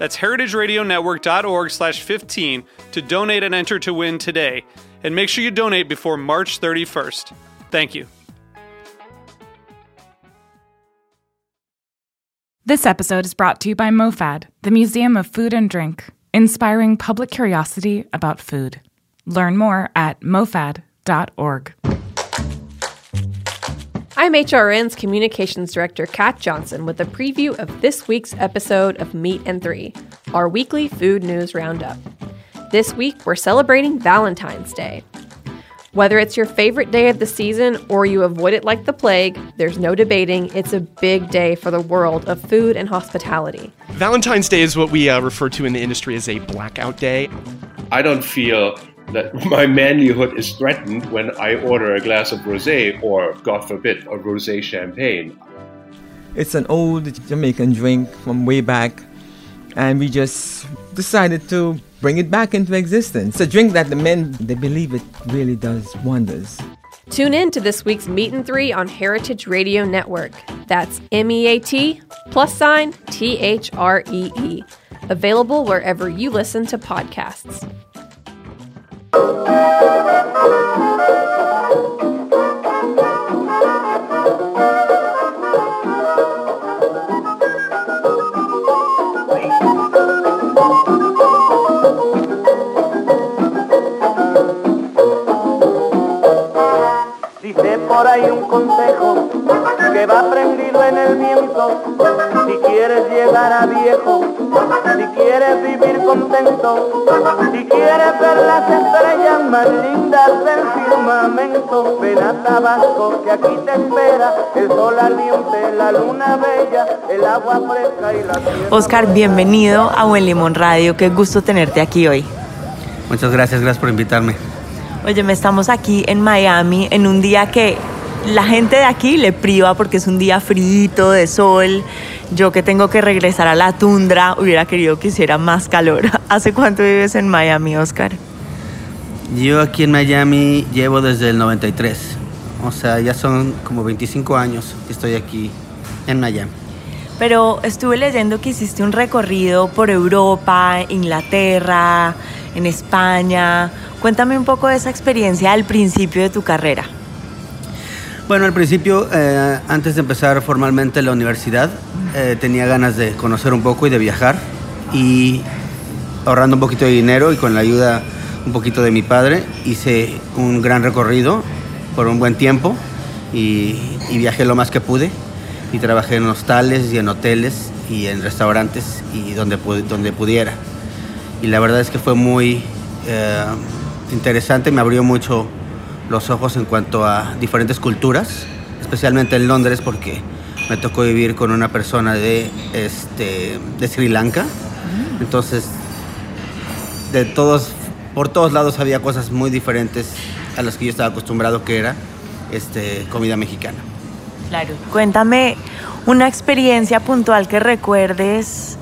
That's heritageradionetwork.org slash 15 to donate and enter to win today. And make sure you donate before March 31st. Thank you. This episode is brought to you by MoFad, the Museum of Food and Drink, inspiring public curiosity about food. Learn more at mofad.org. I'm HRN's Communications Director, Kat Johnson, with a preview of this week's episode of Meat and Three, our weekly food news roundup. This week, we're celebrating Valentine's Day. Whether it's your favorite day of the season or you avoid it like the plague, there's no debating it's a big day for the world of food and hospitality. Valentine's Day is what we uh, refer to in the industry as a blackout day. I don't feel that my manlyhood is threatened when I order a glass of rosé or, God forbid, a rosé champagne. It's an old Jamaican drink from way back, and we just decided to bring it back into existence. It's a drink that the men they believe it really does wonders. Tune in to this week's Meet and Three on Heritage Radio Network. That's M E A T plus sign T H R E E. Available wherever you listen to podcasts. Dice por ahí un consejo que va prendido en el viento. Si quieres llegar a viejo, si quieres vivir contento, si quieres ver las estrellas más lindas del firmamento, ven a Tabasco que aquí te espera el sol ardiente, la luna bella, el agua fresca y la tierra. Oscar, bienvenido a Buen Limón Radio. Qué gusto tenerte aquí hoy. Muchas gracias, gracias por invitarme. Oye, me estamos aquí en Miami en un día que la gente de aquí le priva porque es un día frito de sol. Yo que tengo que regresar a la tundra, hubiera querido que hiciera más calor. ¿Hace cuánto vives en Miami, Oscar? Yo aquí en Miami llevo desde el 93. O sea, ya son como 25 años que estoy aquí en Miami. Pero estuve leyendo que hiciste un recorrido por Europa, Inglaterra, en España. Cuéntame un poco de esa experiencia al principio de tu carrera. Bueno, al principio, eh, antes de empezar formalmente la universidad, eh, tenía ganas de conocer un poco y de viajar. Y ahorrando un poquito de dinero y con la ayuda un poquito de mi padre, hice un gran recorrido por un buen tiempo y, y viajé lo más que pude. Y trabajé en hostales y en hoteles y en restaurantes y donde, donde pudiera. Y la verdad es que fue muy eh, interesante, me abrió mucho los ojos en cuanto a diferentes culturas, especialmente en Londres porque me tocó vivir con una persona de, este, de Sri Lanka. Entonces, de todos, por todos lados había cosas muy diferentes a las que yo estaba acostumbrado que era este, comida mexicana. Claro. Cuéntame una experiencia puntual que recuerdes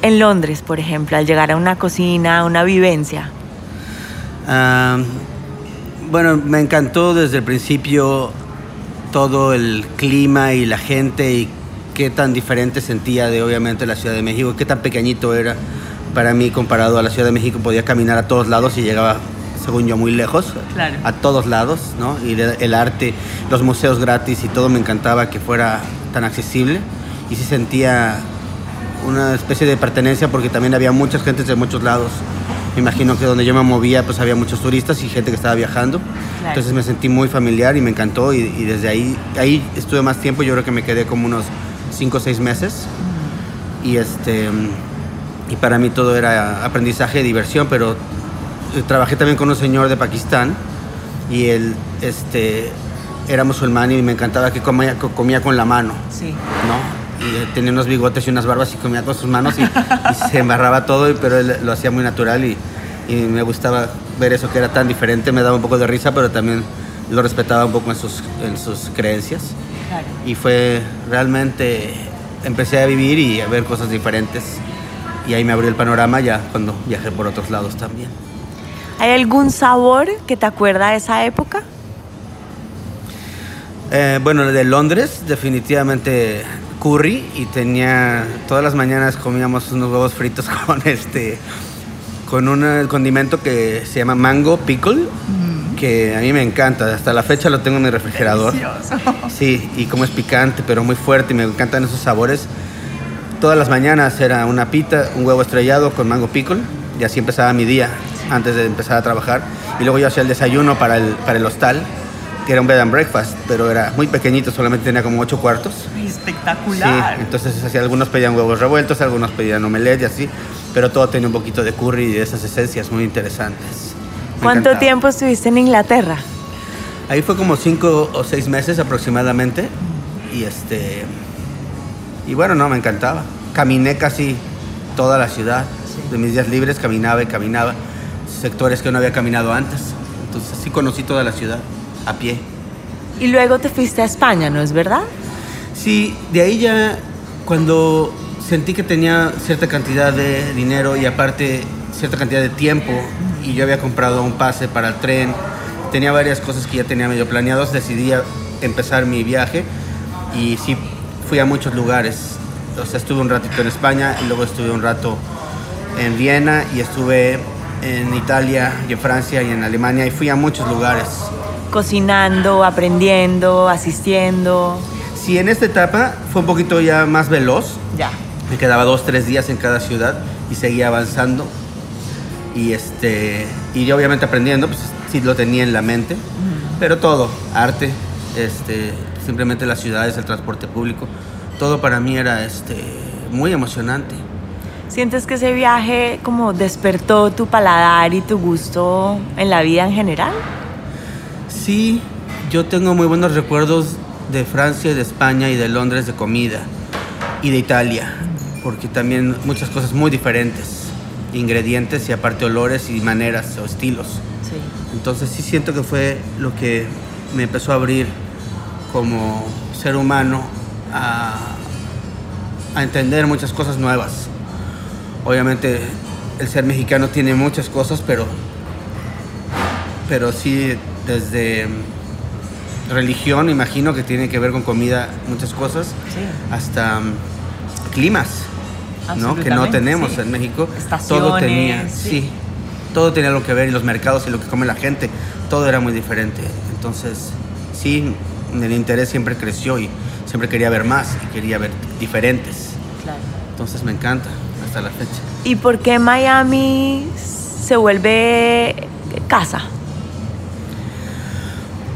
en Londres, por ejemplo, al llegar a una cocina, una vivencia. Ah, bueno, me encantó desde el principio todo el clima y la gente y qué tan diferente sentía de obviamente la Ciudad de México, qué tan pequeñito era para mí comparado a la Ciudad de México. Podía caminar a todos lados y llegaba, según yo, muy lejos, Claro. a todos lados, ¿no? Y de- el arte, los museos gratis y todo me encantaba que fuera tan accesible y sí sentía una especie de pertenencia porque también había muchas gentes de muchos lados Me imagino que donde yo me movía pues había muchos turistas y gente que estaba viajando. Entonces me sentí muy familiar y me encantó y, y desde ahí, ahí estuve más tiempo, yo creo que me quedé como unos 5 o 6 meses. Y, este, y para mí todo era aprendizaje y diversión, pero eh, trabajé también con un señor de Pakistán y él este, era musulmán y me encantaba que comía, co- comía con la mano. Sí. ¿no? Eh, tenía unos bigotes y unas barbas y comía con sus manos y, y se embarraba todo, pero él lo hacía muy natural y, y me gustaba ver eso que era tan diferente, me daba un poco de risa, pero también lo respetaba un poco en sus, en sus creencias. Claro. Y fue realmente, empecé a vivir y a ver cosas diferentes. Y ahí me abrió el panorama ya cuando viajé por otros lados también. ¿Hay algún sabor que te acuerda de esa época? Eh, bueno, de Londres, definitivamente curry y tenía todas las mañanas comíamos unos huevos fritos con este con un condimento que se llama mango pickle que a mí me encanta. Hasta la fecha lo tengo en mi refrigerador. Sí y como es picante pero muy fuerte y me encantan esos sabores. Todas las mañanas era una pita un huevo estrellado con mango pickle y así empezaba mi día antes de empezar a trabajar. Y luego yo hacía el desayuno para el para el hostal que era un bed and breakfast, pero era muy pequeñito, solamente tenía como ocho cuartos. Espectacular. Sí, entonces así, algunos pedían huevos revueltos, algunos pedían omelette y así, pero todo tenía un poquito de curry y de esas esencias muy interesantes. Me ¿Cuánto encantaba. tiempo estuviste en Inglaterra? Ahí fue como cinco o seis meses aproximadamente y este y bueno, no, me encantaba. Caminé casi toda la ciudad. De mis días libres caminaba y caminaba sectores que no había caminado antes. Entonces sí conocí toda la ciudad a pie. Y luego te fuiste a España, ¿no es verdad? Sí, de ahí ya cuando sentí que tenía cierta cantidad de dinero y aparte cierta cantidad de tiempo y yo había comprado un pase para el tren, tenía varias cosas que ya tenía medio planeados, decidí empezar mi viaje y sí fui a muchos lugares. O sea, estuve un ratito en España y luego estuve un rato en Viena y estuve en Italia y en Francia y en Alemania y fui a muchos lugares. Cocinando, aprendiendo, asistiendo. Sí, en esta etapa fue un poquito ya más veloz, Ya. Me quedaba dos, tres días en cada ciudad y seguía avanzando. Y, este, y yo obviamente aprendiendo, pues sí lo tenía en la mente. Pero todo, arte, este, simplemente las ciudades, el transporte público, todo para mí era este, muy emocionante. ¿Sientes que ese viaje como despertó tu paladar y tu gusto en la vida en general? Sí, yo tengo muy buenos recuerdos de Francia, de España y de Londres de comida y de Italia, porque también muchas cosas muy diferentes, ingredientes y aparte olores y maneras o estilos. Sí. Entonces sí siento que fue lo que me empezó a abrir como ser humano a, a entender muchas cosas nuevas. Obviamente el ser mexicano tiene muchas cosas, pero, pero sí desde religión, imagino que tiene que ver con comida, muchas cosas, hasta mm, climas, ¿no? que no tenemos sí. en México. Todo Estaciones, tenía, sí. sí, todo tenía lo que ver y los mercados y lo que come la gente, todo era muy diferente. Entonces, sí, el interés siempre creció y siempre quería ver más y quería ver diferentes. Claro. Entonces me encanta hasta la fecha. ¿Y por qué Miami se vuelve casa?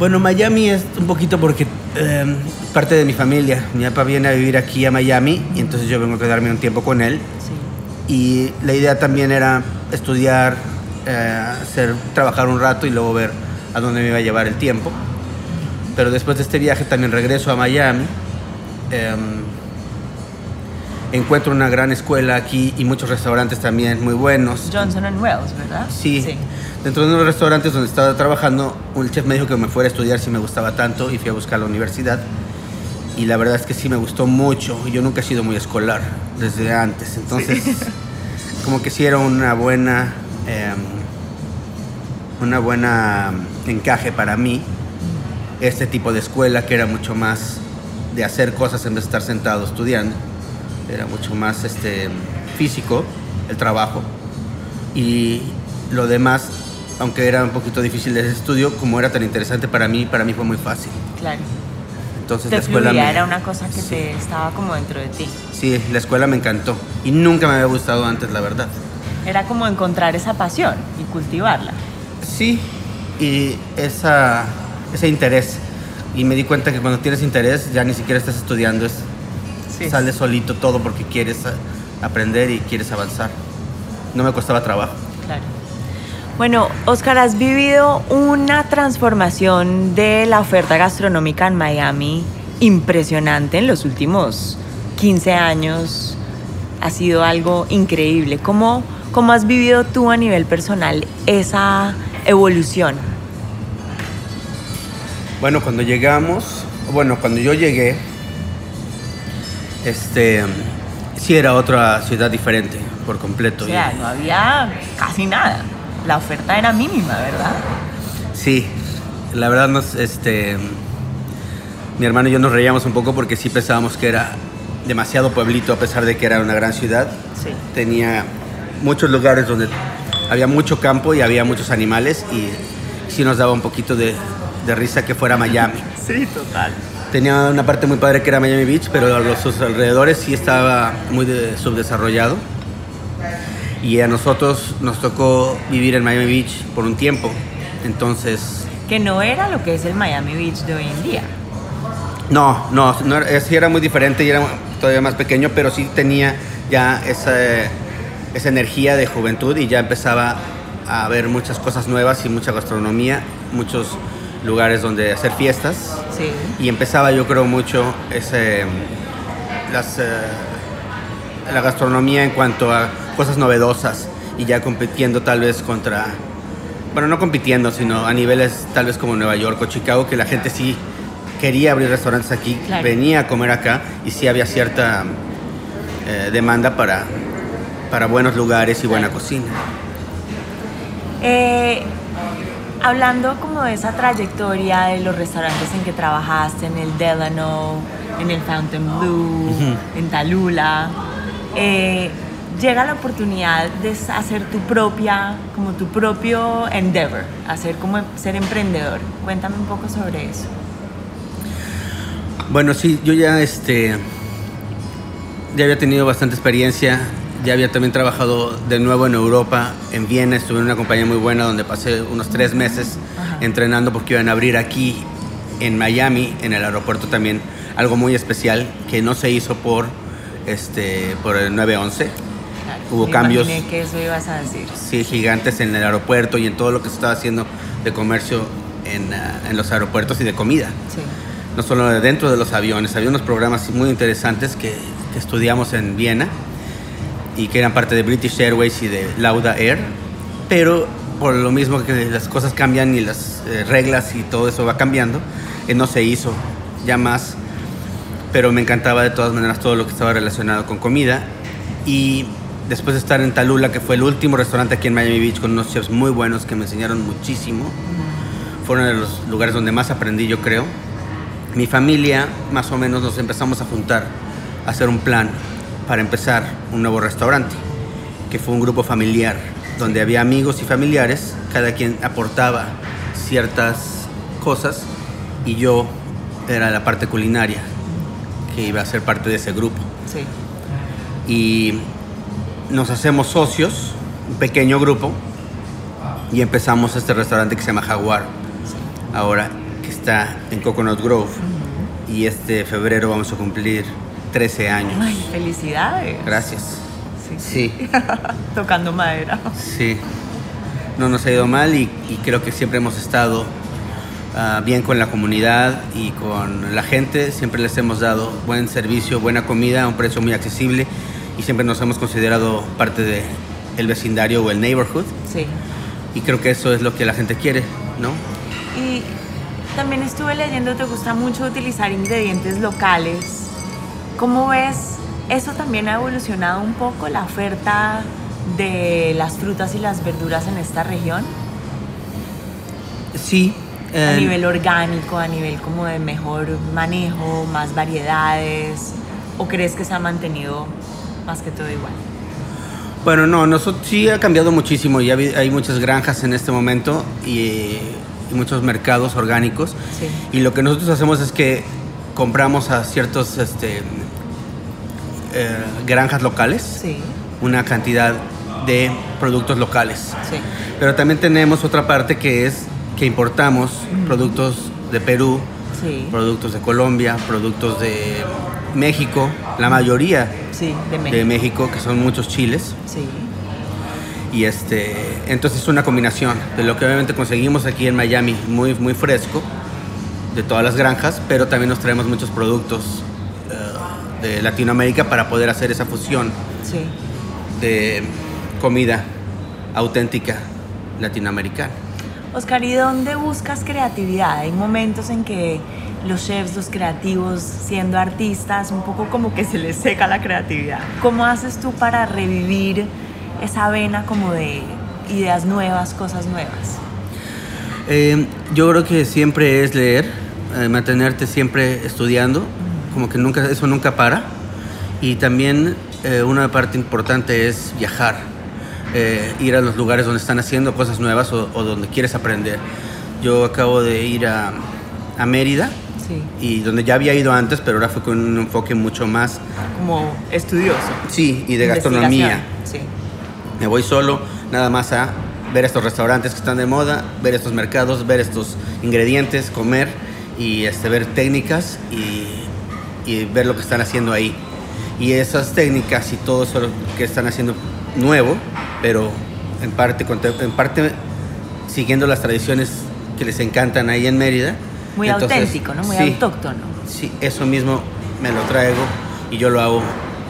Bueno, Miami es un poquito porque eh, parte de mi familia. Mi papá viene a vivir aquí a Miami y entonces yo vengo a quedarme un tiempo con él. Y la idea también era estudiar, eh, hacer, trabajar un rato y luego ver a dónde me iba a llevar el tiempo. Pero después de este viaje también regreso a Miami. Em, encuentro una gran escuela aquí y muchos restaurantes también muy buenos. Johnson Wells, ¿verdad? Sí. Dentro de unos restaurantes donde estaba trabajando, el chef me dijo que me fuera a estudiar si me gustaba tanto y fui a buscar la universidad. Y la verdad es que sí me gustó mucho. Yo nunca he sido muy escolar desde antes. Entonces, como que sí era una buena, eh, una buena encaje para mí este tipo de escuela que era mucho más de hacer cosas en vez de estar sentado estudiando. Era mucho más este, físico el trabajo. Y lo demás, aunque era un poquito difícil de estudio, como era tan interesante para mí, para mí fue muy fácil. Claro. Entonces Te la escuela fluía, me- era una cosa que Sí. te estaba como dentro de ti. Sí, la escuela me encantó y nunca me había gustado antes, la verdad. Era como encontrar esa pasión y cultivarla. Sí, y esa, ese interés. Y me di cuenta que cuando tienes interés ya ni siquiera estás estudiando, es, Sí. sale solito todo porque quieres aprender y quieres avanzar. No me costaba trabajo. Claro. Bueno, Oscar, has vivido una transformación de la oferta gastronómica en Miami impresionante en los últimos 15 años. Ha sido algo increíble. ¿Cómo, cómo has vivido tú a nivel personal esa evolución? Bueno, cuando llegamos, bueno, cuando yo llegué, este, sí era otra ciudad diferente por completo. O sea, no había casi nada. La oferta era mínima, ¿verdad? Sí, la verdad nos, este, mi hermano y yo nos reíamos un poco porque sí pensábamos que era demasiado pueblito a pesar de que era una gran ciudad. Sí. Tenía muchos lugares donde había mucho campo y había muchos animales y sí nos daba un poquito de, de risa que fuera Miami. Sí, total. Tenía una parte muy padre que era Miami Beach, pero a los alrededores sí estaba muy de- subdesarrollado. Y a nosotros nos tocó vivir en Miami Beach por un tiempo. Entonces, Que no era lo que es el Miami Beach de hoy en día. no, no, no sí era muy diferente y era todavía más pequeño, pero sí tenía ya esa, esa energía de juventud y ya empezaba a ver muchas cosas nuevas y mucha gastronomía, muchos lugares donde hacer fiestas. Sí. Y empezaba yo creo mucho ese, las, eh, la gastronomía en cuanto a cosas novedosas y ya compitiendo tal vez contra, bueno, no compitiendo, sino a niveles tal vez como Nueva York o Chicago, que la gente sí quería abrir restaurantes aquí, Claro. venía a comer acá y sí había cierta eh, demanda para, para buenos lugares y buena cocina. Eh, hablando como de esa trayectoria de los restaurantes en que trabajaste, en el Delano, en el Fountain Blue, en Talula, eh, llega la oportunidad de hacer tu propia, como tu propio endeavor, hacer como ser emprendedor. Cuéntame un poco sobre eso. Bueno, sí, yo ya este ya había tenido bastante experiencia, ya había también trabajado de nuevo en Europa, en Viena, estuve en una compañía muy buena donde pasé unos tres meses Ajá. entrenando porque iban a abrir aquí en Miami, en el aeropuerto también, algo muy especial que no se hizo por este por el 911. Hubo me cambios. que eso ibas a decir. Sí, gigantes en el aeropuerto y en todo lo que se estaba haciendo de comercio en, ah, en los aeropuertos y de comida Sí. no solo de dentro de los aviones, había unos programas muy interesantes que, que estudiamos en Viena y que eran parte de British Airways y de Lauda Air, pero por lo mismo que las cosas cambian y las eh, reglas y todo eso va cambiando, eh, no se hizo ya más, pero me encantaba de todas maneras todo lo que estaba relacionado con comida y después de estar en Talula, que fue el último restaurante aquí en Miami Beach con unos chefs muy buenos que me enseñaron muchísimo, fueron de los lugares donde más aprendí yo creo mi familia más o menos nos empezamos a juntar a hacer un plan para empezar un nuevo restaurante, que fue un grupo familiar, donde había amigos y familiares, cada quien aportaba ciertas cosas y yo era la parte culinaria, que iba a ser parte de ese grupo. Sí. Y nos hacemos socios, un pequeño grupo, y empezamos este restaurante que se llama Jaguar, ahora que está en Coconut Grove. Y este febrero vamos a cumplir 13 años. Ay, felicidades. Gracias. Sí. Sí, Tocando madera. sí. No nos ha ido mal y, y creo que siempre hemos estado ah, bien con la comunidad y con la gente. Siempre les hemos dado buen servicio, buena comida a un precio muy accesible y siempre nos hemos considerado parte de el vecindario o el neighborhood. Sí. Y creo que eso es lo que la gente quiere, ¿no? Y también estuve leyendo, te gusta mucho utilizar ingredientes locales. ¿Cómo ves? Eso también ha evolucionado un poco la oferta de las frutas y las verduras en esta región. Sí. A eh, nivel orgánico, a nivel como de mejor manejo, más variedades. ¿O crees que se ha mantenido más que todo igual? Bueno, no, nosotros sí ha cambiado muchísimo. Ya hay muchas granjas en este momento y, y muchos mercados orgánicos. Sí. Y lo que nosotros hacemos es que compramos a ciertos este, eh, granjas locales Sí. una cantidad de productos locales. Sí. Pero también tenemos otra parte que es que importamos productos de Perú, productos de Colombia, productos de México, la mayoría Sí, de México. de México, que son muchos chiles. Sí. Y este, entonces es una combinación de lo que obviamente conseguimos aquí en Miami, muy, muy fresco, de todas las granjas, pero también nos traemos muchos productos eh, de Latinoamérica para poder hacer esa fusión Sí. de comida auténtica latinoamericana. Oscar, ¿y dónde buscas creatividad? Hay momentos en que los chefs, los creativos, siendo artistas, un poco como que se les seca la creatividad. ¿Cómo haces tú para revivir esa vena como de ideas nuevas, cosas nuevas? Eh, yo creo que siempre es leer, eh, mantenerte siempre estudiando, como que nunca, eso nunca para. Y también eh, una parte importante es viajar, ir a los lugares donde están haciendo cosas nuevas o, o donde quieres aprender. Yo acabo de ir a, a Mérida, Sí. y donde ya había ido antes, pero ahora fue con un enfoque mucho más, Como estudioso. sí, y de gastronomía. Sí. Me voy solo, nada más a ver estos restaurantes que están de moda, ver estos mercados, ver estos ingredientes, comer y este, ver técnicas y, y ver lo que están haciendo ahí. Y esas técnicas y todo eso que están haciendo nuevo, pero en parte, en parte siguiendo las tradiciones que les encantan ahí en Mérida. Muy Entonces, auténtico, ¿no? Muy sí, autóctono. Sí, eso mismo me lo traigo y yo lo hago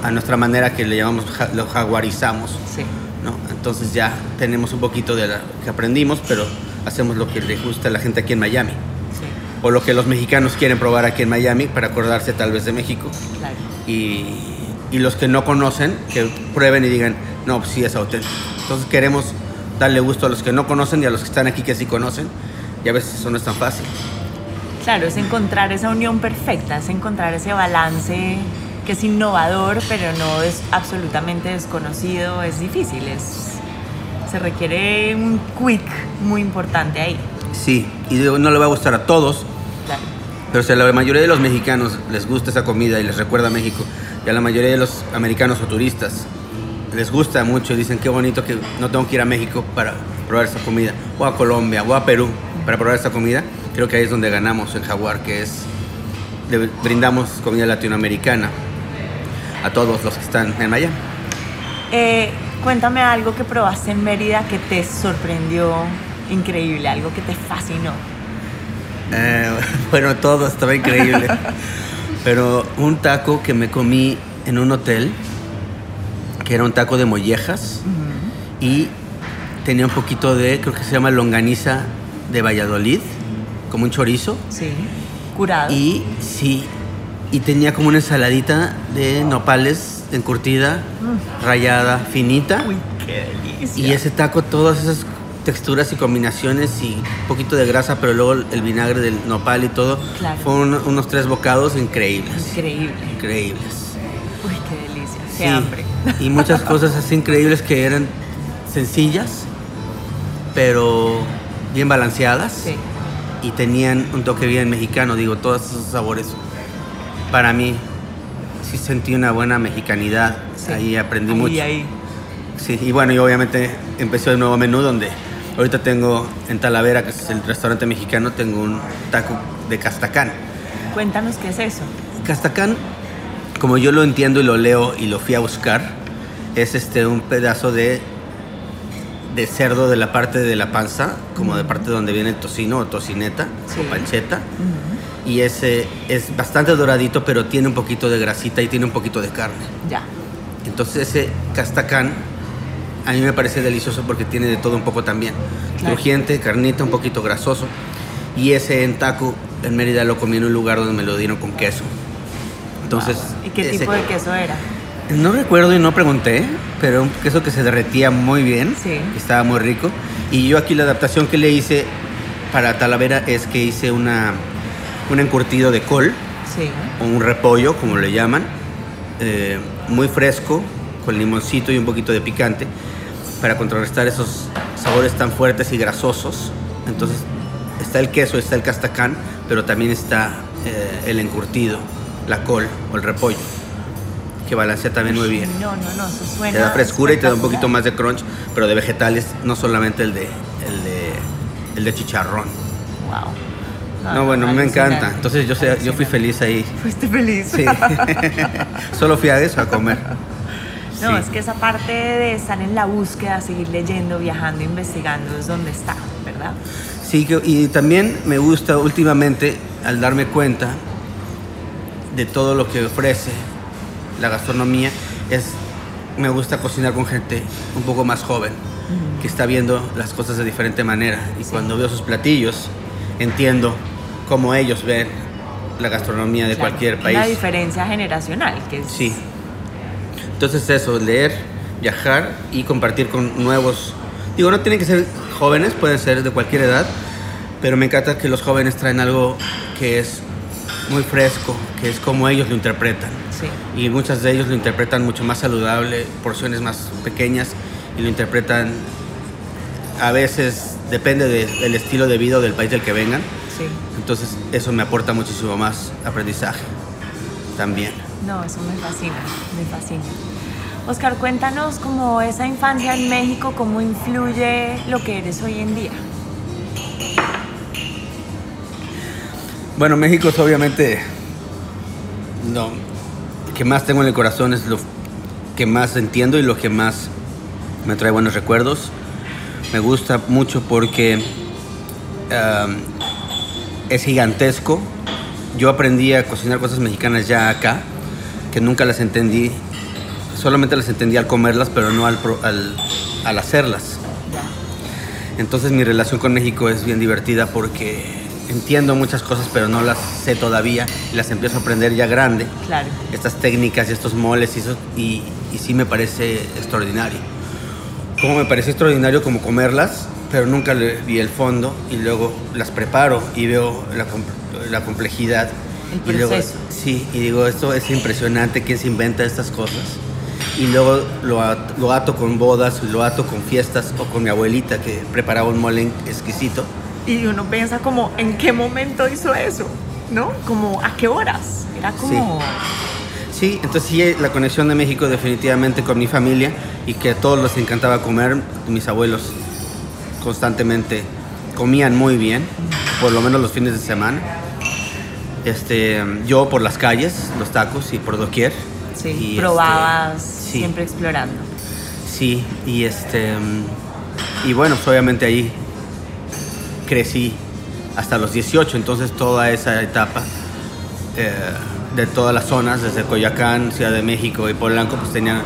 a nuestra manera que le llamamos, lo jaguarizamos. Sí. ¿no? Entonces ya tenemos un poquito de lo que aprendimos, pero hacemos lo que le gusta a la gente aquí en Miami. Sí. O lo que los mexicanos quieren probar aquí en Miami para acordarse tal vez de México. Claro. Y, y los que no conocen, que prueben y digan, no, pues sí es auténtico. Entonces queremos darle gusto a los que no conocen y a los que están aquí que sí conocen. Y a veces eso no es tan fácil. Claro, es encontrar esa unión perfecta, es encontrar ese balance que es innovador, pero no es absolutamente desconocido, es difícil, es, se requiere un quick muy importante ahí. Sí, y no le va a gustar a todos, Claro. Pero si a la mayoría de los mexicanos les gusta esa comida y les recuerda a México, y a la mayoría de los americanos o turistas les gusta mucho y dicen qué bonito que no tengo que ir a México para probar esa comida, o a Colombia, o a Perú para probar esta comida, creo que ahí es donde ganamos el jaguar, que es, le brindamos comida latinoamericana a todos los que están en Miami. Eh, cuéntame algo que probaste en Mérida que te sorprendió increíble, algo que te fascinó. Eh, bueno, todo estaba increíble. Pero un taco que me comí en un hotel, que era un taco de mollejas, y tenía un poquito de, creo que se llama longaniza de Valladolid, como un chorizo. Sí. Curado. Y sí, y tenía como una ensaladita de nopales encurtida, rayada, finita. Uy, qué delicia. Y ese taco, todas esas texturas y combinaciones y un poquito de grasa, pero luego el vinagre del nopal y todo, Claro. fueron unos tres bocados increíbles. Increíble. Increíbles. Uy, qué delicia. Qué Sí. hambre. Y muchas cosas así increíbles que eran sencillas, pero bien balanceadas. Sí. Y tenían un toque bien mexicano, digo, todos esos sabores. Para mí, sí sentí una buena mexicanidad. Sí. Ahí aprendí Ahí, mucho. ahí. Sí, y bueno, y obviamente empezó el nuevo menú donde ahorita tengo en Talavera, que es el restaurante mexicano, tengo un taco de castacán. Cuéntanos qué es eso. Castacán, como yo lo entiendo y lo leo y lo fui a buscar, es este un pedazo de, de cerdo de la parte de la panza, como de parte donde viene el tocino o tocineta Sí. o pancheta. Y ese es bastante doradito, pero tiene un poquito de grasita y tiene un poquito de carne. Ya. Entonces ese castacán a mí me parece delicioso porque tiene de todo un poco también. Claro. Crujiente, carnita, un poquito grasoso. Y ese en taco en Mérida lo comí en un lugar donde me lo dieron con queso. Entonces, ¿Y qué ese- tipo de queso era? No recuerdo y no pregunté, pero un queso que se derretía muy bien. Sí. y Estaba muy rico. Y yo aquí la adaptación que le hice para Talavera es que hice una, un encurtido de col Sí. o un repollo, como le llaman, eh, muy fresco, con limoncito y un poquito de picante, para contrarrestar esos sabores tan fuertes y grasosos. Entonces está el queso, está el castacán, pero también está eh, el encurtido, la col o el repollo, que balancea también muy bien. No, no, no, eso suena. Te da frescura y te da un poquito más de crunch, pero de vegetales, no solamente el de, el de, el de chicharrón. Wow. No, bueno, me encanta. Entonces yo, sé- yo fui feliz ahí. Fuiste feliz. Sí. Solo fui a eso, a comer. No, Sí. es que esa parte de estar en la búsqueda, seguir leyendo, viajando, investigando, es donde está, ¿verdad? Sí, y también me gusta últimamente, al darme cuenta de todo lo que ofrece la gastronomía, es me gusta cocinar con gente un poco más joven, que está viendo las cosas de diferente manera. Y cuando veo sus platillos, entiendo cómo ellos ven la gastronomía de Claro, cualquier país. La diferencia generacional, que es... Sí. Entonces eso, leer, viajar y compartir con nuevos. Digo, no tienen que ser jóvenes, pueden ser de cualquier edad, pero me encanta que los jóvenes traen algo que es muy fresco, que es como ellos lo interpretan. Sí. Y muchas de ellos lo interpretan mucho más saludable, porciones más pequeñas, y lo interpretan a veces, depende de- del estilo de vida o del país del que vengan. Sí. Entonces eso me aporta muchísimo más aprendizaje también. No, eso me fascina, me fascina. Oscar, cuéntanos cómo esa infancia en México, cómo influye lo que eres hoy en día. Bueno, México es obviamente lo que más tengo en el corazón, es lo que más entiendo y lo que más me trae buenos recuerdos. Me gusta mucho porque um, es gigantesco. Yo aprendí a cocinar cosas mexicanas ya acá, que nunca las entendí, solamente las entendí al comerlas, pero no al, al, al hacerlas. Entonces mi relación con México es bien divertida porque entiendo muchas cosas, pero no las sé todavía y las empiezo a aprender ya grande. Claro. Estas técnicas y estos moles y, eso, y, y sí me parece extraordinario. Como me parece extraordinario como comerlas, pero nunca le vi el fondo y luego las preparo y veo la, la complejidad. El Y luego, sí, y digo, esto es impresionante, ¿quién se inventa estas cosas? Y luego lo, lo ato con bodas, lo ato con fiestas o con mi abuelita que preparaba un mole exquisito. Y uno piensa como, ¿en qué momento hizo eso? ¿No? Como, ¿a qué horas? Era como... Sí, entonces sí, la conexión de México definitivamente con mi familia y que a todos les encantaba comer. Mis abuelos constantemente comían muy bien, por lo menos los fines de semana. Este, yo por las calles, los tacos y por doquier. Sí, Y, este, probabas, sí. siempre explorando. Sí, y este y bueno, pues obviamente ahí crecí hasta los 18, entonces toda esa etapa eh, de todas las zonas, desde Coyoacán, Ciudad de México y Polanco, pues tenían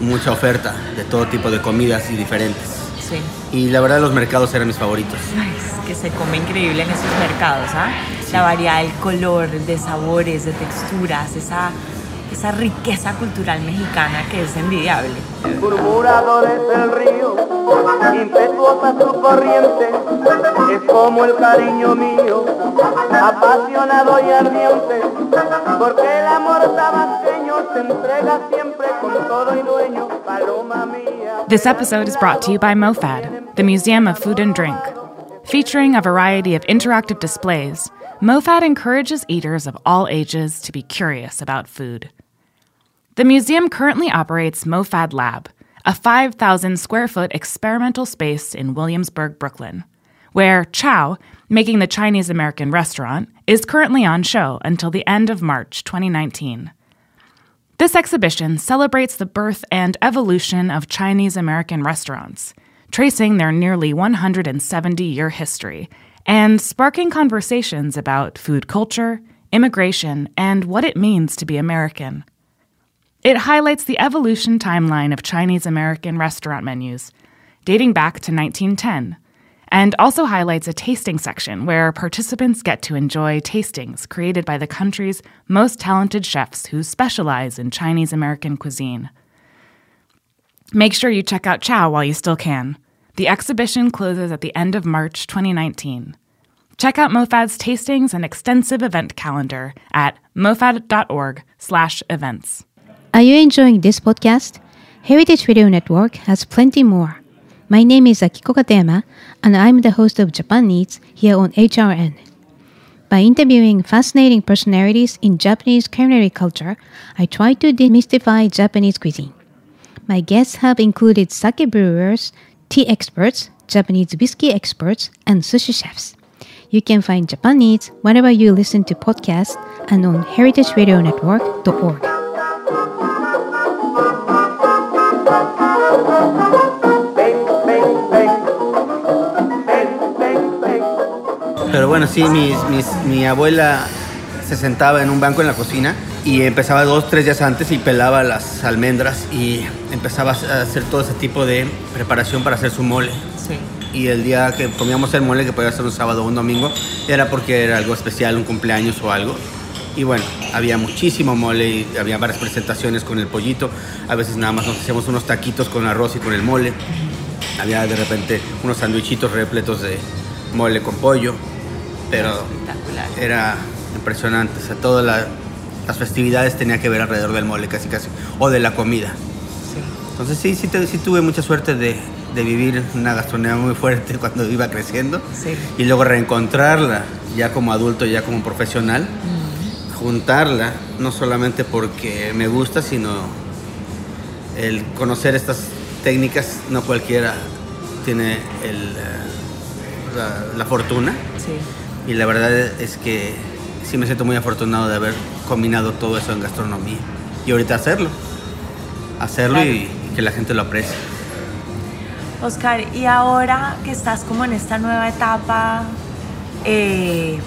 mucha oferta de todo tipo de comidas y diferentes. Sí. Y la verdad los mercados eran mis favoritos. Ay, es que se come increíble en esos mercados, ¿ah? La variedad del color, de sabores, de texturas, esa, esa riqueza cultural mexicana que es envidiable. Murmurador es el río, impetuosa su corriente, es como el cariño mío, apasionado y ardiente, porque el amor tabasqueño se entrega siempre con todo y dueño, paloma mía. This episode is brought to you by MoFad, the Museum of Food and Drink. Featuring a variety of interactive displays, MoFad encourages eaters of all ages to be curious about food. The museum currently operates MoFad Lab, a 5,000 square foot experimental space in Williamsburg, Brooklyn, where Chow, making the Chinese American restaurant, is currently on show until the end of March 2019. This exhibition celebrates the birth and evolution of Chinese American restaurants, tracing their nearly 170 year history and sparking conversations about food culture, immigration, and what it means to be American. It highlights the evolution timeline of Chinese American restaurant menus, dating back to 1910, and also highlights a tasting section where participants get to enjoy tastings created by the country's most talented chefs who specialize in Chinese American cuisine. Make sure you check out Chow while you still can. The exhibition closes at the end of March 2019. Check out MoFad's tastings and extensive event calendar at mofad.org/events. Are you enjoying this podcast? Heritage Radio Network has plenty more. My name is Akiko Katayama, and I'm the host of Japan Needs here on HRN. By interviewing fascinating personalities in Japanese culinary culture, I try to demystify Japanese cuisine. My guests have included sake brewers, tea experts, Japanese whiskey experts, and sushi chefs. You can find Japan Japanese whenever you listen to podcasts and on heritageradionetwork.org. Pero bueno, sí, mis- mis- mi abuela se sentaba en un banco en la cocina y empezaba dos, tres días antes y pelaba las almendras y empezaba a hacer todo ese tipo de preparación para hacer su mole. Sí. Y el día que comíamos el mole, que podía ser un sábado o un domingo, era porque era algo especial, un cumpleaños o algo. Y bueno, había muchísimo mole y había varias presentaciones con el pollito. A veces nada más nos hacíamos unos taquitos con arroz y con el mole. Había de repente unos sandwichitos repletos de mole con pollo. Pero Espectacular. era impresionante. O sea, todas la- las festividades tenía que ver alrededor del mole, casi casi. O de la comida. Entonces sí, sí, te- sí tuve mucha suerte de, de vivir una gastronomía muy fuerte cuando iba creciendo. Sí. Y luego reencontrarla ya como adulto, ya como profesional. Juntarla, no solamente porque me gusta, sino el conocer estas técnicas, no cualquiera tiene el, eh, la, la fortuna. Sí. Y la verdad es que sí me siento muy afortunado de haber combinado todo eso en gastronomía. Y ahorita hacerlo. Hacerlo Claro. y, y que la gente lo aprecie. Oscar, y ahora que estás como en esta nueva etapa, eh,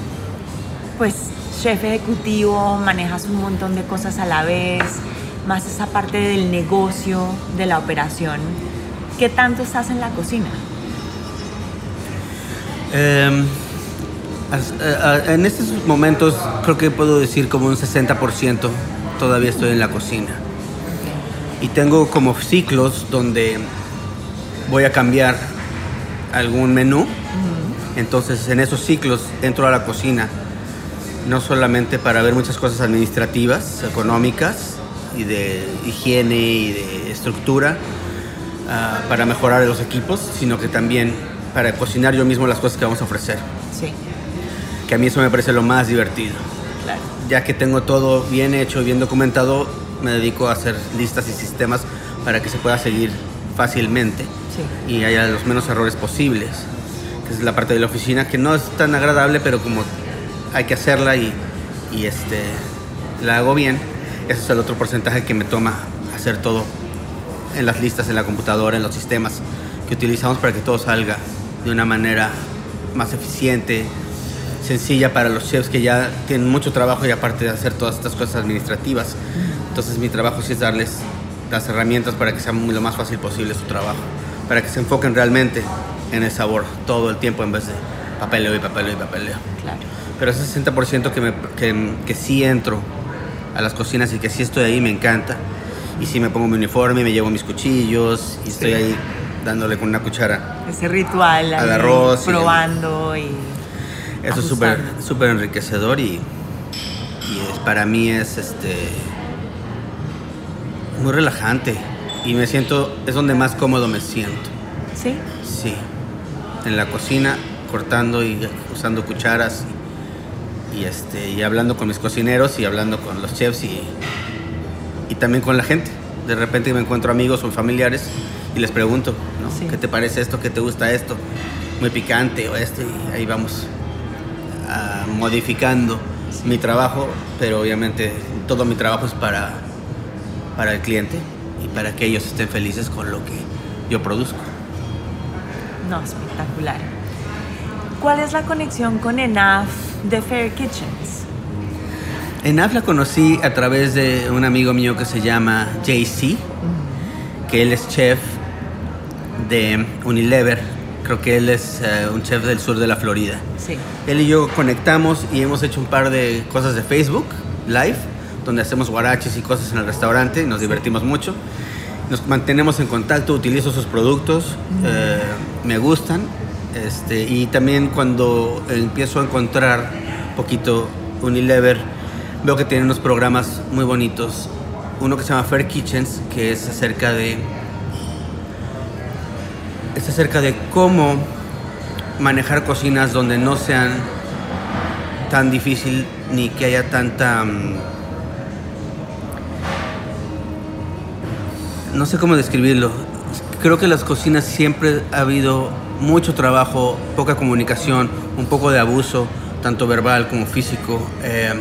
pues chef ejecutivo, manejas un montón de cosas a la vez, más esa parte del negocio, de la operación. ¿Qué tanto estás en la cocina? As- eh, en estos momentos creo que puedo decir como un 60% todavía estoy en la cocina. Y tengo como ciclos donde voy a cambiar algún menú. Entonces en esos ciclos entro a la cocina no solamente para ver muchas cosas administrativas, económicas y de higiene y de estructura ah, para mejorar los equipos, sino que también para cocinar yo mismo las cosas que vamos a ofrecer. Sí, Que a mí eso me parece lo más divertido. claro. Ya que tengo todo bien hecho y bien documentado, me dedico a hacer listas y sistemas para que se pueda seguir fácilmente Sí. y haya los menos errores posibles. Que es la parte de la oficina que no es tan agradable, pero como hay que hacerla y, este, la hago bien, ese es el otro porcentaje que me toma hacer todo en las listas, en la computadora, en los sistemas que utilizamos para que todo salga de una manera más eficiente, sencilla para los chefs que ya tienen mucho trabajo y aparte de hacer todas estas cosas administrativas. Entonces mi trabajo sí es darles las herramientas para que sea lo más fácil posible su trabajo, para que se enfoquen realmente en el sabor todo el tiempo en vez de papeleo y papeleo y papeleo. Claro. Pero ese 60% que, me, que, que sí entro a las cocinas y que sí estoy ahí me encanta. Y sí me pongo mi uniforme, me llevo mis cuchillos y estoy ahí dándole con una cuchara. Ese ritual, Al arroz y- probando y... Eso es súper súper enriquecedor y, y es- para mí es este muy relajante y me siento es donde más cómodo me siento. ¿Sí? Sí, en la cocina cortando y usando cucharas y, este y hablando con mis cocineros y hablando con los chefs y, y también con la gente. De repente me encuentro amigos o familiares y les pregunto, ¿no? Sí. ¿Qué te parece esto? ¿Qué te gusta esto? Muy picante o esto y ahí vamos ah, modificando mi trabajo, pero obviamente todo mi trabajo es para, para el cliente y para que ellos estén felices con lo que yo produzco. No, espectacular. ¿Cuál es la conexión con ENAF de Fair Kitchens? En AF la conocí a través de un amigo mío que se llama JC, que él es chef de Unilever. Creo que él es eh, un chef del sur de la Florida. Sí. Él y yo conectamos y hemos hecho un par de cosas de Facebook Live, donde hacemos guaraches y cosas en el restaurante, nos divertimos mucho. Nos mantenemos en contacto, utilizo sus productos, eh, me gustan. Este, y también cuando empiezo a encontrar poquito Unilever, veo que tienen unos programas muy bonitos. Uno que se llama Fair Kitchens, que es acerca de es acerca de cómo manejar cocinas donde no sean tan difícil ni que haya tanta... mm, no sé cómo describirlo. Creo que las cocinas siempre ha habido mucho trabajo, poca comunicación, un poco de abuso, tanto verbal como físico. Eh,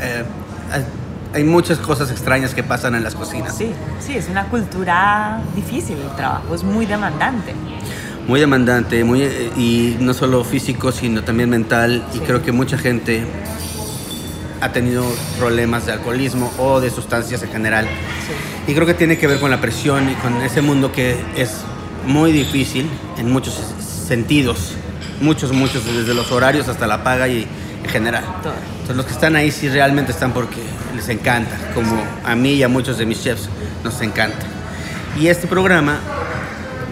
eh, hay- muchas cosas extrañas que pasan en las cocinas. Sí, sí, es una cultura difícil el trabajo, es muy demandante. Muy demandante, muy, eh, y no solo físico, sino también mental. Y creo que mucha gente ha tenido problemas de alcoholismo o de sustancias en general. Y creo que tiene que ver con la presión y con ese mundo que es muy difícil en muchos sentidos. Muchos, muchos, desde los horarios hasta la paga y en general. Todo. Entonces los que están ahí sí realmente están porque les encanta, como a mí y a muchos de mis chefs nos encanta. Y este programa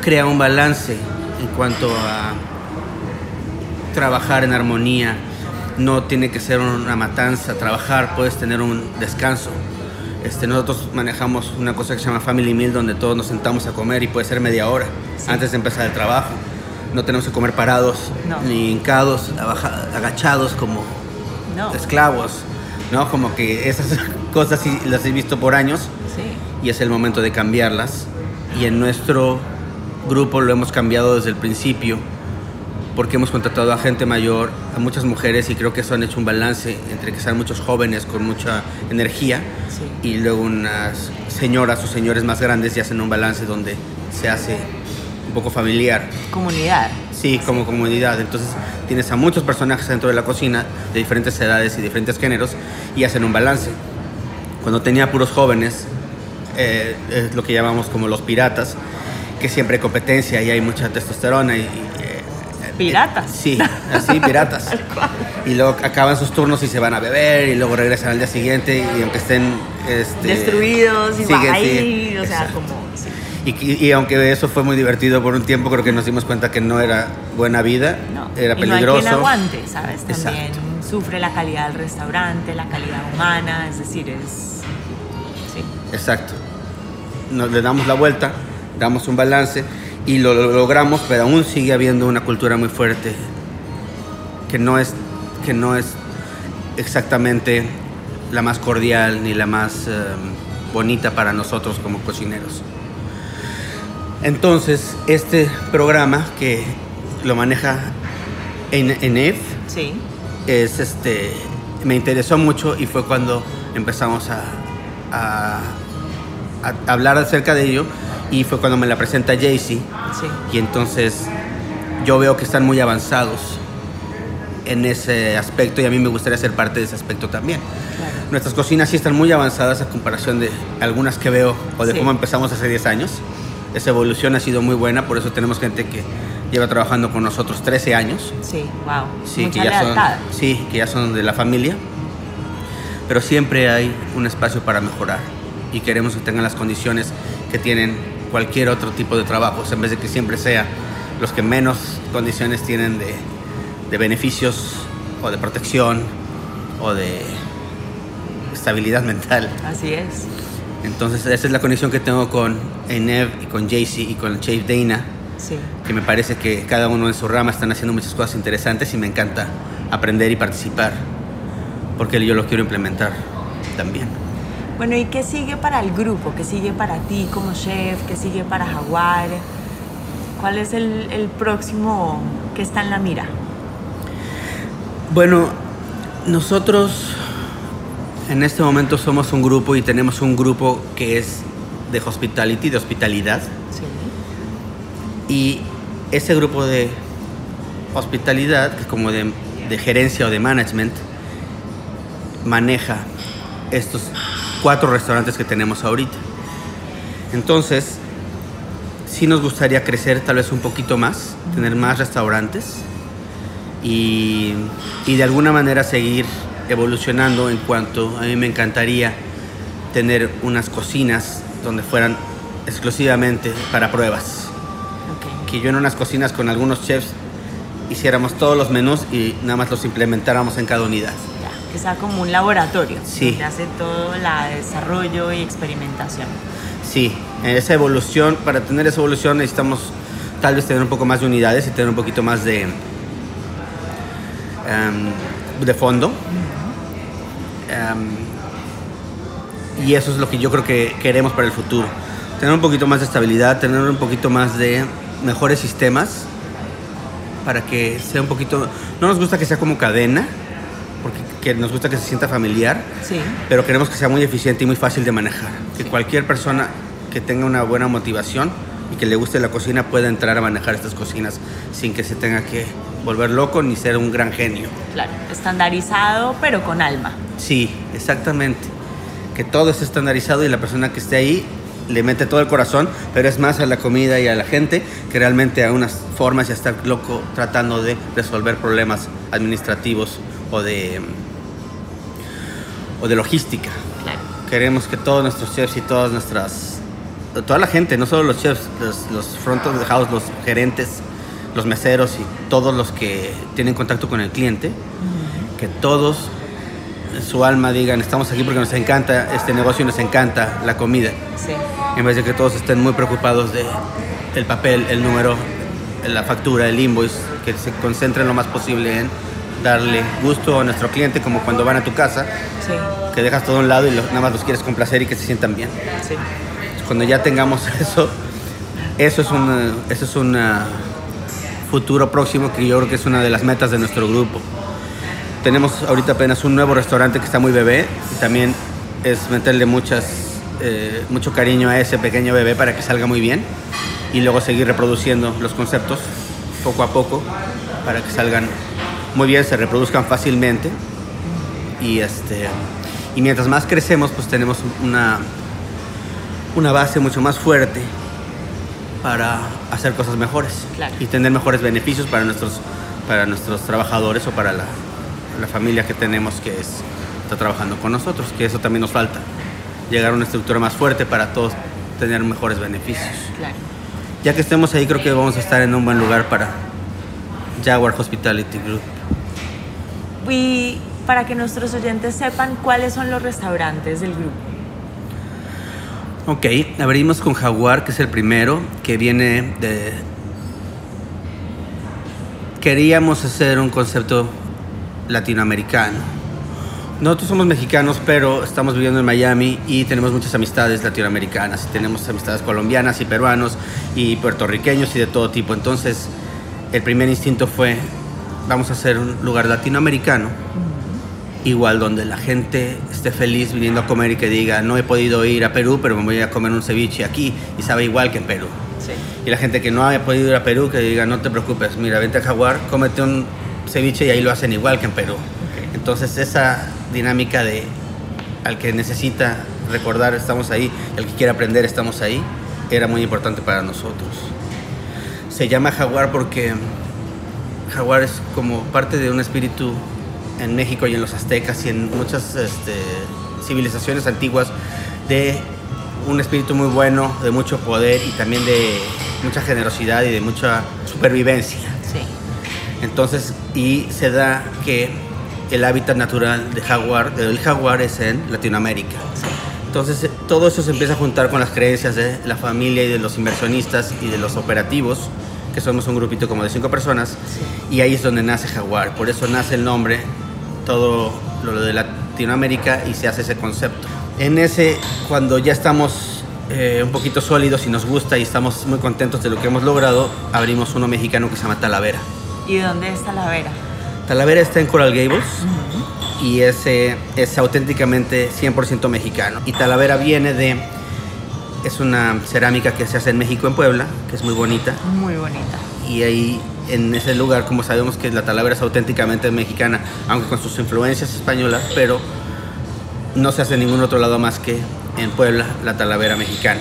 crea un balance en cuanto a trabajar en armonía. No tiene que ser una matanza, trabajar, puedes tener un descanso. Este, nosotros manejamos una cosa que se llama Family Meal, donde todos nos sentamos a comer y puede ser media hora antes de empezar el trabajo. No tenemos que comer parados, No. ni hincados, agachados como No, esclavos, ¿no? Como que esas cosas sí las he visto por años sí. y es el momento de cambiarlas. Y en nuestro grupo lo hemos cambiado desde el principio porque hemos contratado a gente mayor, a muchas mujeres y creo que eso han hecho un balance entre que sean muchos jóvenes con mucha energía Sí. y luego unas señoras o señores más grandes y hacen un balance donde se hace un poco familiar. Comunidad. Sí, como comunidad. Entonces tienes a muchos personajes dentro de la cocina de diferentes edades y diferentes géneros y hacen un balance. Cuando tenía puros jóvenes, eh, es lo que llamamos como los piratas, que siempre hay competencia y hay mucha testosterona y... y, eh, Piratas. Sí, así, piratas. Y luego acaban sus turnos y se van a beber y luego regresan al día siguiente y aunque estén... este, Destruidos, y siguen, ahí, sí, o sea, exacto. como... sí. Y, y- y aunque eso fue muy divertido por un tiempo, creo que nos dimos cuenta que no era buena vida, No. era y no hay peligroso. quien aguante, ¿sabes? También Exacto. sufre la calidad del restaurante, la calidad humana, es decir, es... Sí. Exacto. Nos le damos la vuelta, damos un balance y lo, lo logramos, pero aún sigue habiendo una cultura muy fuerte que no es, que no es exactamente la más cordial ni la más eh, bonita para nosotros como cocineros. Entonces, este programa que lo maneja en ENEF Sí. es este me interesó mucho y fue cuando empezamos a, a- a hablar acerca de ello y fue cuando me la presenta Jaycee Sí. y entonces yo veo que están muy avanzados en ese aspecto y a mí me gustaría ser parte de ese aspecto también. Claro. Nuestras cocinas sí están muy avanzadas a comparación de algunas que veo o de Sí. cómo empezamos hace 10 años. Esa evolución ha sido muy buena, por eso tenemos gente que lleva trabajando con nosotros 13 años. Sí, wow. Sí, Mucha que ya son, sí, que ya son de la familia. Pero siempre hay un espacio para mejorar y queremos que tengan las condiciones que tienen cualquier otro tipo de trabajos, en vez de que siempre sea los que menos condiciones tienen de, de beneficios o de protección o de estabilidad mental. Así es. Entonces esa es la conexión que tengo con Enev y con Jaycee y con Chef Dana Sí. que me parece que cada uno en su rama están haciendo muchas cosas interesantes y me encanta aprender y participar, porque yo lo quiero implementar también. Bueno, ¿y qué sigue para el grupo? ¿Qué sigue para ti como chef? ¿Qué sigue para Jaguar? ¿Cuál es el, el próximo que está en la mira? Bueno, nosotros en este momento somos un grupo y tenemos un grupo que es de hospitality, de hospitalidad, Sí. y ese grupo de hospitalidad, que es como de, de gerencia o de management, maneja estos cuatro restaurantes que tenemos ahorita. Entonces, sí nos gustaría crecer tal vez un poquito más, tener más restaurantes y, y de alguna manera seguir evolucionando en cuanto a mí me encantaría tener unas cocinas donde fueran exclusivamente para pruebas que yo en unas cocinas con algunos chefs hiciéramos todos los menús y nada más los implementáramos en cada unidad. Que sea como un laboratorio. Sí. Donde hace todo el desarrollo y experimentación. Sí, esa evolución, para tener esa evolución necesitamos tal vez tener un poco más de unidades y tener un poquito más de em, de fondo. Em, y eso es lo que yo creo que queremos para el futuro. Tener un poquito más de estabilidad, tener un poquito más de mejores sistemas para que sea un poquito... No nos gusta que sea como cadena, porque que nos gusta que se sienta familiar, Sí. pero queremos que sea muy eficiente y muy fácil de manejar. Que cualquier persona que tenga una buena motivación y que le guste la cocina pueda entrar a manejar estas cocinas sin que se tenga que volver loco ni ser un gran genio. Claro, estandarizado, pero con alma. Sí, exactamente. Que todo esté estandarizado y la persona que esté ahí le mete todo el corazón, pero es más a la comida y a la gente que realmente a unas formas y a estar loco tratando de resolver problemas administrativos o de, o de logística. Claro. Queremos que todos nuestros chefs y todas nuestras... Toda la gente, no solo los chefs, los, los front of the house, los gerentes, los meseros y todos los que tienen contacto con el cliente, que todos en su alma digan, estamos aquí porque nos encanta este negocio y nos encanta la comida. Sí. En vez de que todos estén muy preocupados de el papel, el número, la factura, el invoice, que se concentren lo más posible en darle gusto a nuestro cliente, como cuando van a tu casa, Sí. que dejas todo a un lado y nada más los quieres complacer y que se sientan bien. Sí. Cuando ya tengamos eso, eso es un eso es futuro próximo que yo creo que es una de las metas de nuestro grupo. Tenemos ahorita apenas un nuevo restaurante que está muy bebé y también es meterle muchas, eh, mucho cariño a ese pequeño bebé para que salga muy bien y luego seguir reproduciendo los conceptos poco a poco para que salgan muy bien, se reproduzcan fácilmente y este y mientras más crecemos pues tenemos una una base mucho más fuerte para hacer cosas mejores Claro. y tener mejores beneficios para nuestros para nuestros trabajadores o para la, la familia que tenemos que es, está trabajando con nosotros, que eso también nos falta, llegar a una estructura más fuerte para todos tener mejores beneficios. Claro. Ya que estemos ahí, creo que vamos a estar en un buen lugar para Jaguar Hospitality Group. Y para que nuestros oyentes sepan cuáles son los restaurantes del grupo. Ok, abrimos con Jaguar, que es el primero, que viene de... Queríamos hacer un concepto latinoamericano. Nosotros somos mexicanos, pero estamos viviendo en Miami y tenemos muchas amistades latinoamericanas. Tenemos amistades colombianas y peruanos y puertorriqueños y de todo tipo. Entonces, el primer instinto fue, vamos a hacer un lugar latinoamericano igual donde la gente esté feliz viniendo a comer y que diga, no he podido ir a Perú, pero me voy a comer un ceviche aquí y sabe igual que en Perú. Sí. Y la gente que no haya podido ir a Perú, que diga, no te preocupes, mira, vente a Jaguar, cómete un ceviche y ahí lo hacen igual que en Perú. Entonces esa dinámica de al que necesita recordar estamos ahí, al que quiere aprender estamos ahí, era muy importante para nosotros. Se llama Jaguar porque Jaguar es como parte de un espíritu en México y en los aztecas y en muchas este, civilizaciones antiguas de un espíritu muy bueno, de mucho poder y también de mucha generosidad y de mucha supervivencia. Sí. Entonces, y se da que el hábitat natural de jaguar, del jaguar es en Latinoamérica. Entonces, todo eso se empieza a juntar con las creencias de la familia y de los inversionistas y de los operativos, que somos un grupito como de cinco personas, y ahí es donde nace jaguar. Por eso nace el nombre, todo lo de Latinoamérica, y se hace ese concepto. En ese, cuando ya estamos eh, un poquito sólidos y nos gusta y estamos muy contentos de lo que hemos logrado, abrimos uno mexicano que se llama Talavera. ¿Y dónde está la Vera? Talavera está en Coral Gables y ese es auténticamente 100% mexicano. Y Talavera viene de... Es una cerámica que se hace en México, en Puebla, que es muy bonita. Muy bonita. Y ahí, en ese lugar, como sabemos que la Talavera es auténticamente mexicana, aunque con sus influencias españolas, pero no se hace en ningún otro lado más que en Puebla, la Talavera mexicana.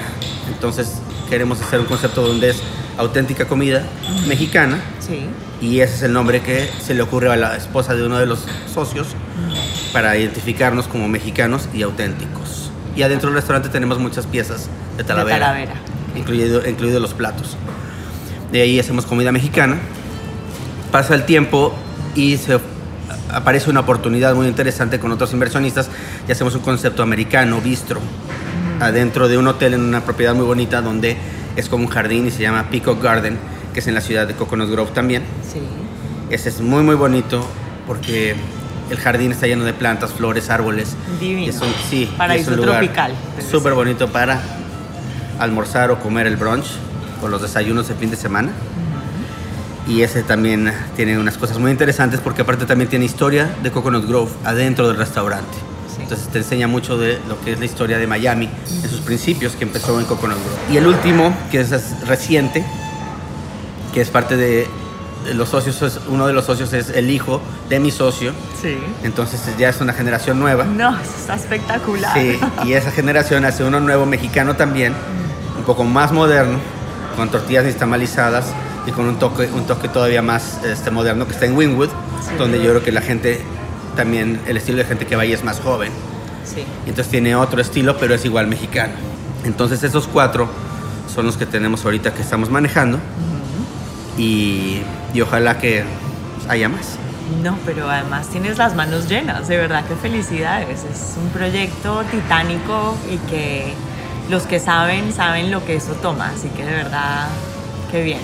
Entonces, queremos hacer un concepto donde es auténtica comida mexicana, Sí. y ese es el nombre que se le ocurre a la esposa de uno de los socios para identificarnos como mexicanos y auténticos. Y adentro del restaurante tenemos muchas piezas de Talavera, Talavera. Incluido, incluidos los platos. De ahí hacemos comida mexicana. Pasa el tiempo y se aparece una oportunidad muy interesante con otros inversionistas y hacemos un concepto americano, bistro, adentro de un hotel en una propiedad muy bonita donde es como un jardín y se llama Peacock Garden, que es en la ciudad de Coconut Grove también. Sí. Ese es muy muy bonito porque el jardín está lleno de plantas, flores, árboles. Divino. Es un- sí, Paraíso es un lugar tropical. Súper bonito para almorzar o comer el brunch o los desayunos de fin de semana. Y ese también tiene unas cosas muy interesantes porque aparte también tiene historia de Coconut Grove adentro del restaurante. Entonces te enseña mucho de lo que es la historia de Miami en sus principios que empezó en Coconut Grove. Y el último, que es reciente, que es parte de los socios, es- uno de los socios es el hijo de mi socio. Sí. Entonces ya es una generación nueva. No, eso está espectacular. Sí, y esa generación hace uno nuevo mexicano también, un poco más moderno, con tortillas nixtamalizadas y con un toque, un toque todavía más este, moderno que está en Wynwood, Sí. donde yo creo que la gente también, el estilo de gente que va ahí es más joven. Sí. Entonces tiene otro estilo, pero es igual mexicano. Entonces esos cuatro son los que tenemos ahorita que estamos manejando y, y ojalá que haya más. No, pero además tienes las manos llenas, de verdad que felicidades. Es un proyecto titánico y que los que saben, saben lo que eso toma, así que de verdad, qué bien.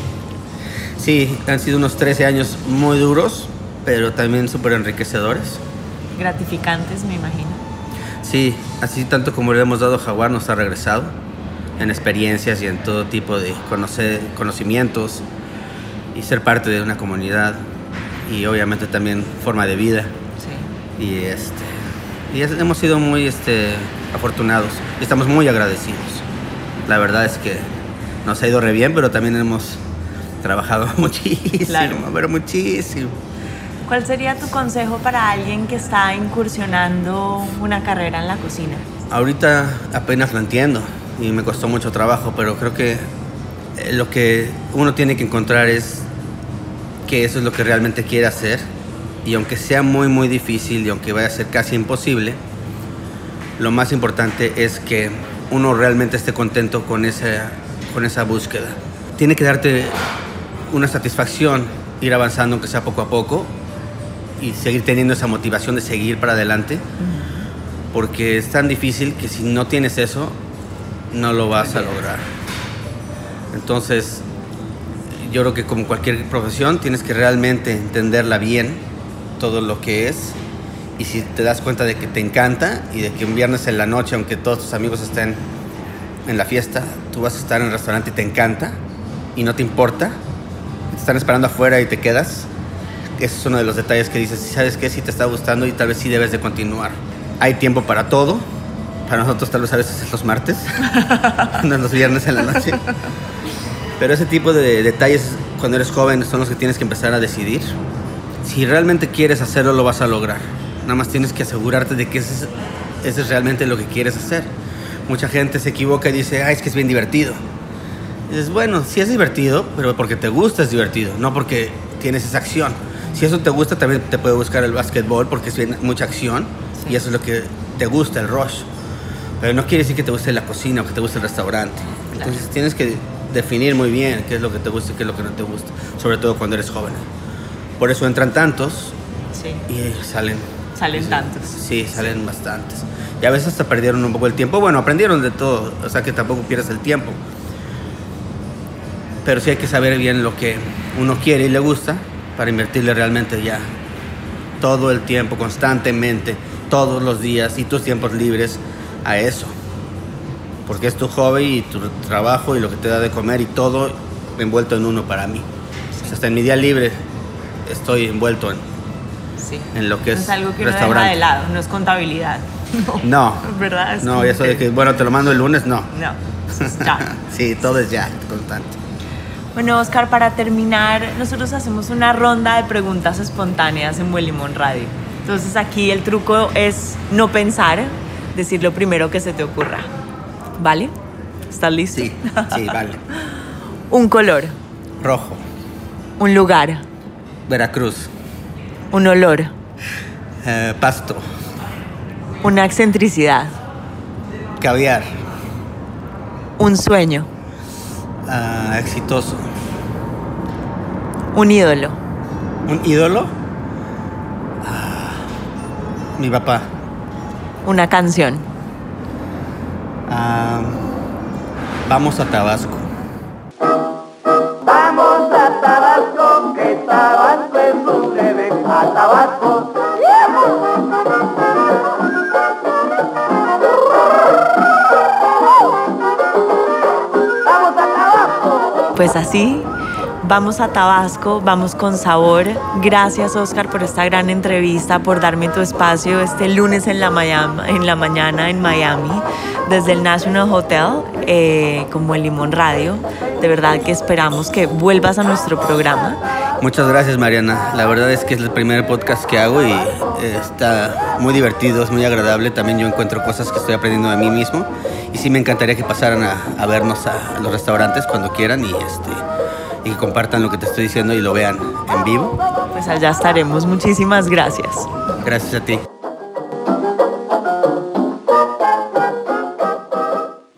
Sí, han sido unos 13 años muy duros, pero también súper enriquecedores. Gratificantes, me imagino. Sí, así tanto como le hemos dado a Jaguar nos ha regresado en experiencias y en todo tipo de conocer, conocimientos y ser parte de una comunidad y obviamente también forma de vida. Y este y es- hemos sido muy este afortunados y estamos muy agradecidos. La verdad es que nos ha ido re bien, pero también hemos trabajado muchísimo, Claro. pero muchísimo. ¿Cuál sería tu consejo para alguien que está incursionando una carrera en la cocina? Ahorita apenas lo entiendo y me costó mucho trabajo, pero creo que eh, lo que uno tiene que encontrar es que eso es lo que realmente quiere hacer y aunque sea muy muy difícil y aunque vaya a ser casi imposible, lo más importante es que uno realmente esté contento con esa, con esa búsqueda. Tiene que darte una satisfacción ir avanzando aunque sea poco a poco y seguir teniendo esa motivación de seguir para adelante porque es tan difícil que si no tienes eso, no lo vas a lograr. Entonces, yo creo que como cualquier profesión, tienes que realmente entenderla bien, todo lo que es, y si te das cuenta de que te encanta y de que un viernes en la noche, aunque todos tus amigos estén en la fiesta, tú vas a estar en el restaurante y te encanta, y no te importa, te están esperando afuera y te quedas, ese es uno de los detalles que dices, ¿sabes qué? Si te está gustando y tal vez sí debes de continuar. Hay tiempo para todo. Para nosotros tal vez a veces es los martes, no los viernes en la noche. Pero ese tipo de detalles cuando eres joven son los que tienes que empezar a decidir. Si realmente quieres hacerlo, lo vas a lograr. Nada más tienes que asegurarte de que ese es, realmente lo que quieres hacer. Mucha gente se equivoca y dice, ay, es que es bien divertido. Y dices, bueno, sí es divertido, pero porque te gusta es divertido, no porque tienes esa acción. Si eso te gusta, también te puede buscar el básquetbol porque es bien- mucha acción y eso es lo que te gusta, el rush. Pero no quiere decir que te guste la cocina o que te guste el restaurante. Entonces tienes que definir muy bien qué es lo que te gusta y qué es lo que no te gusta, sobre todo cuando eres joven. Por eso entran tantos Sí. y salen. Salen tantos. Sí, salen bastantes. Y a veces hasta perdieron un poco el tiempo. Bueno, aprendieron de todo, o sea que tampoco pierdes el tiempo. Pero sí hay que saber bien lo que uno quiere y le gusta para invertirle realmente ya todo el tiempo, constantemente, todos los días y tus tiempos libres a eso. Porque es tu hobby y tu trabajo y lo que te da de comer y todo envuelto en uno para mí. O sea, hasta en mi día libre estoy envuelto en, Sí. en lo que No es, es algo que uno deja restaurante. de lado, no es contabilidad. No. ¿Verdad? Es No, eso de que, bueno, te lo mando el lunes, no. No, ya. sí, todo es ya, constante. Bueno, Oscar, para terminar, nosotros hacemos una ronda de preguntas espontáneas en Buen Limón Radio. Entonces aquí el truco es no pensar, decir lo primero que se te ocurra. ¿Vale? ¿Estás listo? Sí, sí, vale. Un color, Rojo, un lugar, Veracruz, un olor, eh, Pasto, una excentricidad, Caviar, un sueño, ah, Exitoso, un ídolo, un ídolo, Ah, mi papá, una canción, Ah, Vamos a Tabasco. Vamos a Tabasco, que Tabasco se sube, ven a Tabasco. ¡Vamos a Tabasco! Pues así, vamos a Tabasco, vamos con sabor. Gracias Oscar por esta gran entrevista, por darme tu espacio este lunes en la, Miami, en la mañana en Miami, desde el National Hotel, eh, como el Limón Radio. De verdad que esperamos que vuelvas a nuestro programa. Muchas gracias Mariana. La verdad es que es el primer podcast que hago y eh, está muy divertido, es muy agradable. También yo encuentro cosas que estoy aprendiendo de mí mismo. Y sí me encantaría que pasaran a, a vernos a los restaurantes cuando quieran y, este, y compartan lo que te estoy diciendo y lo vean en vivo. Pues allá estaremos. Muchísimas gracias. Gracias a ti.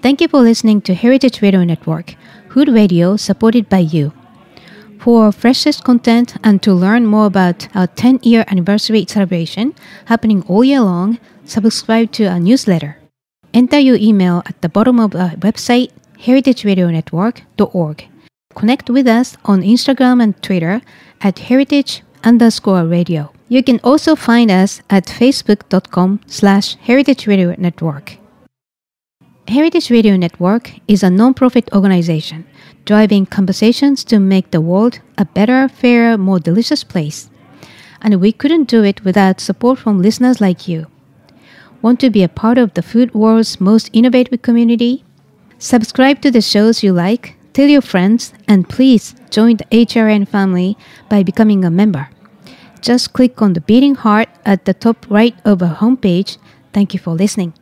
Thank you for listening to Heritage Radio Network, Hood Radio supported by you. For freshest content and to learn more about our 10 year anniversary celebration happening all year long, subscribe to our newsletter. Enter your email at the bottom of our website, heritageradionetwork.org. Connect with us on Instagram and Twitter at heritage underscore radio. You can also find us at facebook.com slash heritage radio network. Heritage Radio Network is a non-profit organization driving conversations to make the world a better, fairer, more delicious place. And we couldn't do it without support from listeners like you. Want to be a part of the food world's most innovative community? Subscribe to the shows you like, tell your friends, and please join the HRN family by becoming a member. Just click on the beating heart at the top right of our homepage. Thank you for listening.